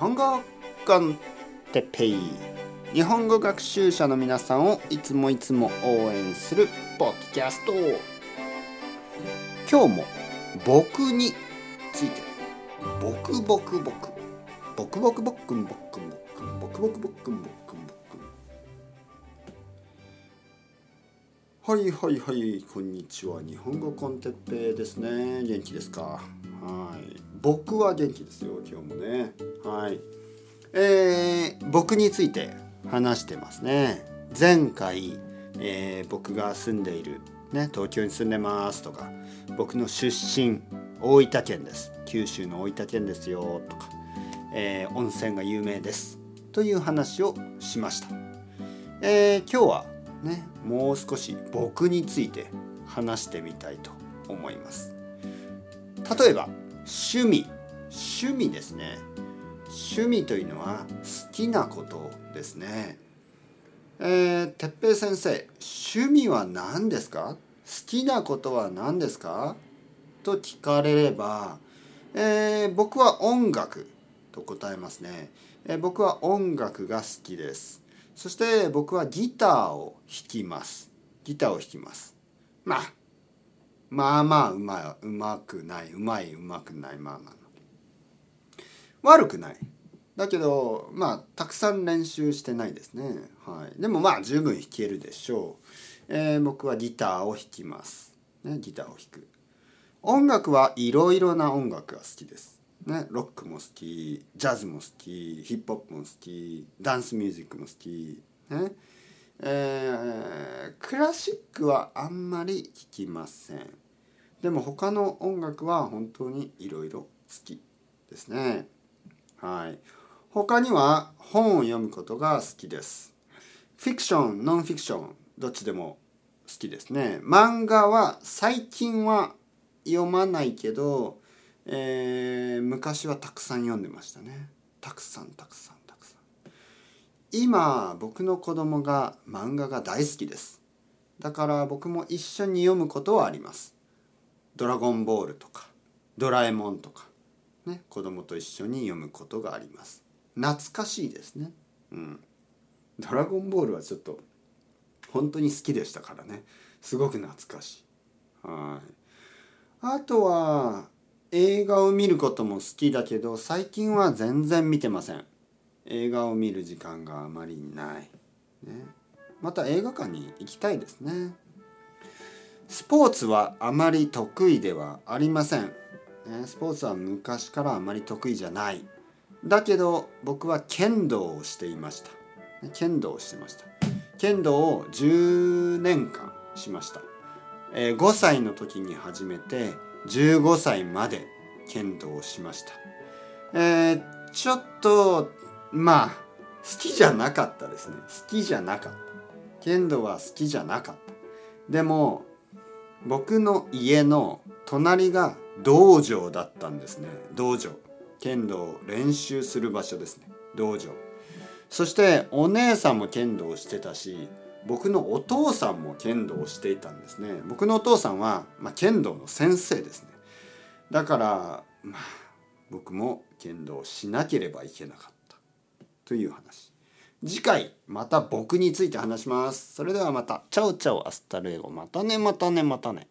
本語コンテペイ。日本語学習者の皆さんをいつもいつも応援するポッドキャスト。今日も「僕」について「僕僕僕」「僕僕僕くん僕くん僕くん僕僕僕くん僕。くん僕くん」はいはいはい。こんにちは。日本語コンテッペイですね。元気ですか？僕は元気ですよ今日もね。はい。えー、僕について話してますね。前回、えー、僕が住んでいるね東京に住んでますとか僕の出身大分県です。九州の大分県ですよとか、えー、温泉が有名です。という話をしました、え、今日はねもう少し僕について話してみたいと思います。例えば趣味。趣味ですね。趣味というのは好きなことですね。えー、てっぺい先生趣味は何ですか？好きなことは何ですか？と聞かれれば、えー、僕は音楽と答えますね、えー、僕は音楽が好きです。そして僕はギターを弾きます。ギターを弾きます。まあまあまあうまいうまくないうまいうまくないまあまあ悪くない。だけどまあたくさん練習してないですね。はい。でもまあ十分弾けるでしょう、えー、僕はギターを弾きます。ねギターを弾く。音楽はいろいろな音楽が好きです。ね、ロックも好きジャズも好きヒップホップも好きダンスミュージックも好き、ね、ラシックはあんまり聴きません。でも他の音楽は本当にいろいろ好きですね。はい。他には本を読むことが好きです。フィクションノンフィクションどっちでも好きですね。漫画は最近は読まないけどえー、昔はたくさん読んでましたね。たくさんたくさんたくさん。今僕の子供が漫画が大好きです。だから僕も一緒に読むことはあります。ドラゴンボールとかドラえもんとかね子供と一緒に読むことがあります。懐かしいですね。うん。ドラゴンボールはちょっと本当に好きでしたからね。すごく懐かしい。はい。あとは映画を見ることも好きだけど最近は全然見てません。映画を見る時間があまりない、ね、また映画館に行きたいですね。スポーツはあまり得意ではありません、スポーツは昔からあまり得意じゃない。だけど僕は剣道をしていました。剣道をしてました。剣道を10年間しました、え、5歳の時に始めて15歳まで剣道をしました。えー、ちょっとまあ好きじゃなかったですね。好きじゃなかった。剣道は好きじゃなかった。でも僕の家の隣が道場だったんですね。道場。剣道を練習する場所ですね。道場。そしてお姉さんも剣道をしてたし僕のお父さんも剣道をしていたんですね。僕のお父さんは、まあ、剣道の先生ですね。だからまあ僕も剣道をしなければいけなかった。という話。次回また僕について話します。それではまた。 chao chao hasta luego。またねまたねまたね。